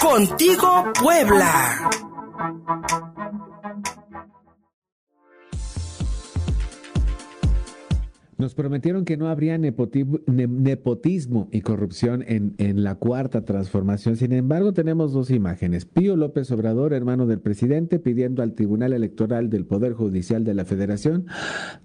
Contigo Puebla. Nos prometieron que no habría nepotismo y corrupción en, en, la cuarta transformación. Sin embargo, tenemos dos imágenes. Pío López Obrador, hermano del presidente, pidiendo al Tribunal Electoral del Poder Judicial de la Federación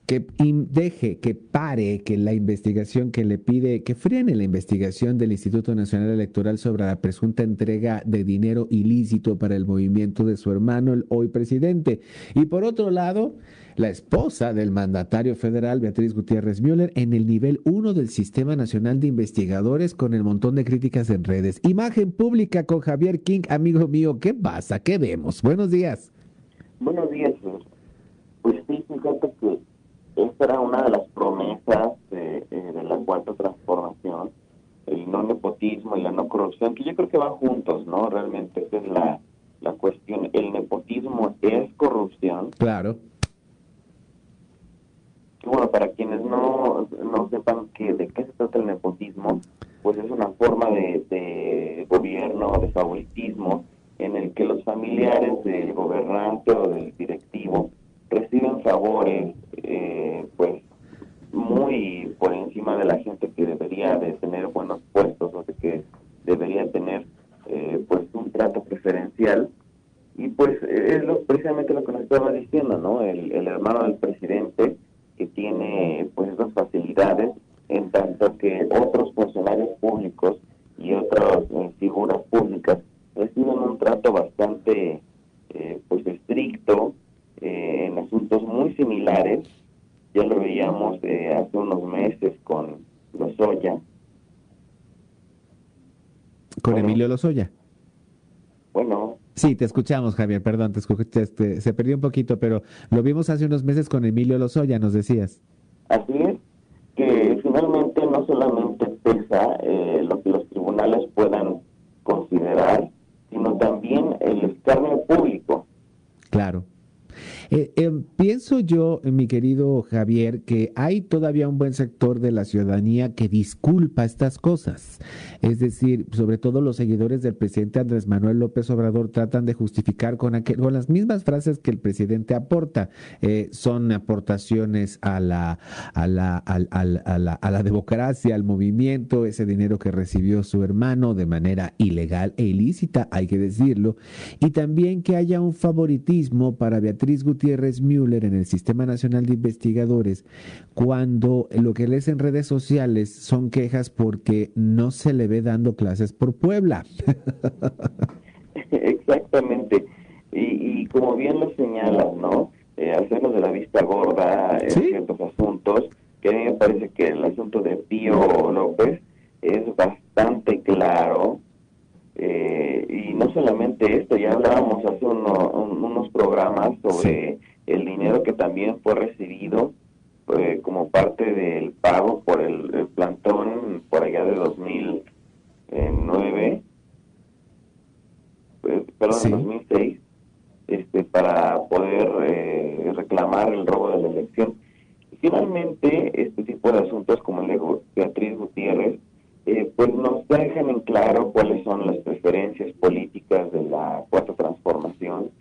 que deje, que pare, que la investigación que le pide, que frene la investigación del Instituto Nacional Electoral sobre la presunta entrega de dinero ilícito para el movimiento de su hermano, el hoy presidente. Y por otro lado, la esposa del mandatario federal, Beatriz Gutiérrez Müller, en el nivel 1 del Sistema Nacional de Investigadores con el montón de críticas en redes. Imagen pública con Javier King, amigo mío, ¿qué pasa? ¿Qué vemos? Buenos días. Buenos días. Pues sí, fíjate que esta era una de las promesas de, eh, la cuarta transformación, el no nepotismo y la no corrupción, que yo creo que van juntos, ¿no? Realmente esa es la cuestión. El nepotismo es corrupción. Claro bueno, para quienes no, no de qué se trata el nepotismo, pues es una forma de, de gobierno, de favoritismo, en el que los familiares del gobernante o del directivo reciben favores, eh, pues muy por encima de la gente que debería de tener buenos puestos o de que debería tener eh, pues un trato preferencial y pues es lo, precisamente lo que nos estaba diciendo, ¿no? El, el hermano del presidente que tiene pues esas facilidades, en tanto que otros funcionarios públicos y otras eh, figuras públicas reciben un trato bastante eh, pues estricto eh, en asuntos muy similares. Ya lo veíamos hace unos meses con Lozoya. ¿Con Emilio Lozoya? Bueno, Sí, te escuchamos, Javier, perdón, te, este, se perdió un poquito, pero lo vimos hace unos meses con Emilio Lozoya, nos decías. Así es, que finalmente no solamente pesa eh, lo que los tribunales puedan considerar, sino también el escarnio público. Claro. Eh, eh, pienso yo, mi querido Javier, que hay todavía un buen sector de la ciudadanía que disculpa estas cosas. Es decir, sobre todo los seguidores del presidente Andrés Manuel López Obrador tratan de justificar con, con las mismas frases que el presidente aporta. Eh, son aportaciones a la, a, la, a, la, a la democracia, al movimiento, ese dinero que recibió su hermano de manera ilegal e ilícita, hay que decirlo. Y también que haya un favoritismo para Beatriz Gutiérrez Müller en el Sistema Nacional de Investigadores cuando lo que lees en redes sociales son quejas porque no se le ve dando clases por Puebla. Exactamente. Y, como bien lo señalas, ¿no? Eh, hacernos de la vista gorda en ciertos asuntos, que a mí me parece que el asunto de Pío López es bastante claro. Eh, y no solamente esto, ya hablábamos hace unos programas sobre el dinero que también fue recibido eh, como parte del pago por el, plantón por allá de 2009, pues, perdón, 2006, este, para poder eh, reclamar el robo de la elección. Finalmente, este tipo de asuntos como el de Beatriz Gutiérrez, eh, pues nos dejan en claro cuáles son las preferencias políticas de la cuarta transformación,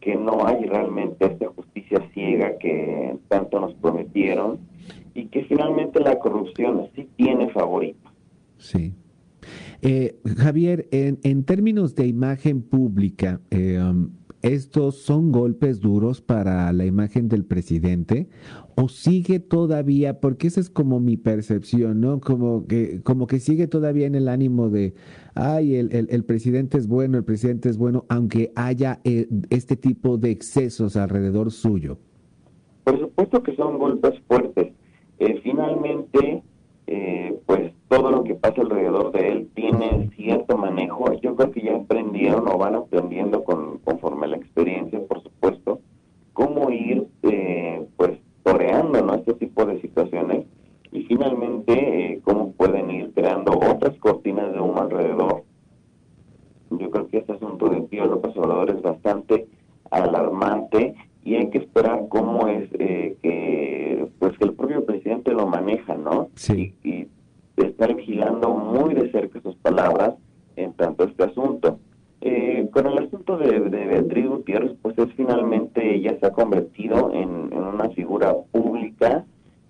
que no hay realmente esta justicia ciega que tanto nos prometieron y que finalmente la corrupción sí tiene favorito. Sí. Eh, Javier, en, en, términos de imagen pública, eh, um, ¿estos son golpes duros para la imagen del presidente? ¿O sigue todavía, porque esa es como mi percepción, ¿no? Como que, como que sigue todavía en el ánimo de, ay, el, el, presidente es bueno, el presidente es bueno, aunque haya eh, este tipo de excesos alrededor suyo? Por supuesto que son golpes fuertes. Eh, finalmente, eh, pues todo lo que pasa alrededor de él tiene cierto manejo. Yo creo que ya aprendieron o van aprendiendo con, conforme a la experiencia, por supuesto, cómo ir, pues, toreando ¿no? este tipo de situaciones y finalmente cómo pueden ir creando otras cortinas de humo alrededor. Yo creo que este asunto de Es bastante alarmante y hay que esperar cómo es eh, que pues que el propio presidente lo maneja, ¿no? Sí. Y, estar vigilando muy de cerca sus palabras en tanto este asunto. Eh, con el asunto de, Beatriz Gutiérrez, pues es finalmente ella se ha convertido en, una figura pública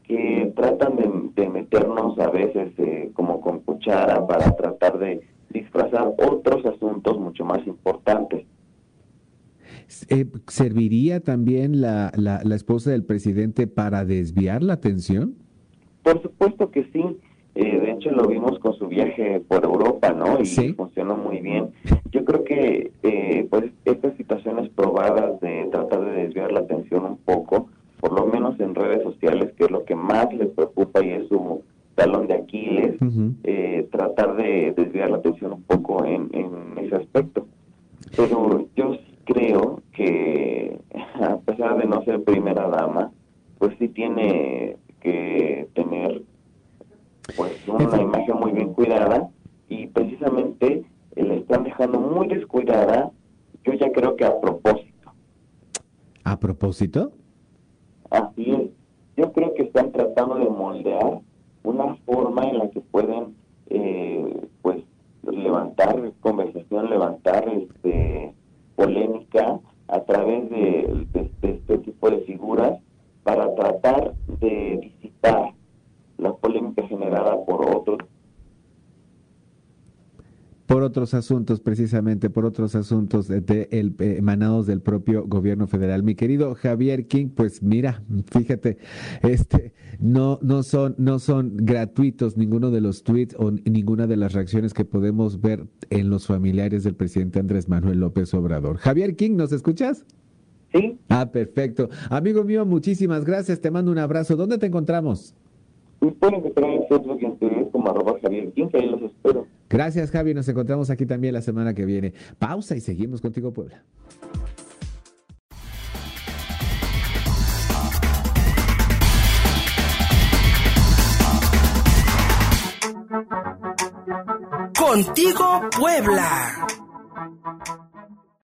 que tratan de, meternos a veces eh, como con cuchara para tratar de disfrazar otros asuntos mucho más importantes. Eh, ¿Serviría también la, la, la esposa del presidente para desviar la atención? Por supuesto que sí. Eh, de hecho, lo vimos con su viaje por Europa, ¿no? Y funcionó muy bien. Yo creo que, eh, pues, estas situaciones probadas de tratar de desviar la atención un poco, por lo menos en redes sociales, que es lo que más les preocupa y es su talón de Aquiles, eh, tratar de desviar la atención un poco en, en ese aspecto. Pero yo sí creo que, a pesar de no ser primera dama, pues sí tiene que tener pues una imagen muy bien cuidada y precisamente la están dejando muy descuidada, yo ya creo que a propósito. ¿A propósito? Así es. Yo creo que están tratando de moldear una forma en la que pueden eh, pues levantar conversación, levantar este polémica a través de, de este tipo de figuras para tratar de disipar la polémica generada por otros por otros asuntos, precisamente por otros asuntos de, el, eh, emanados del propio gobierno federal. Mi querido Javier King, pues mira, fíjate, este no no son no son gratuitos ninguno de los tweets o ninguna de las reacciones que podemos ver en los familiares del presidente Andrés Manuel López Obrador. Javier King, ¿nos escuchas? Sí. Ah, perfecto. Amigo mío, muchísimas gracias. Te mando un abrazo. ¿Dónde te encontramos? pueden encontrar en Facebook y en como arroba Javier King, ahí los espero. Gracias, Javi. Nos encontramos aquí también la semana que viene. Pausa y seguimos contigo, Puebla. Contigo, Puebla.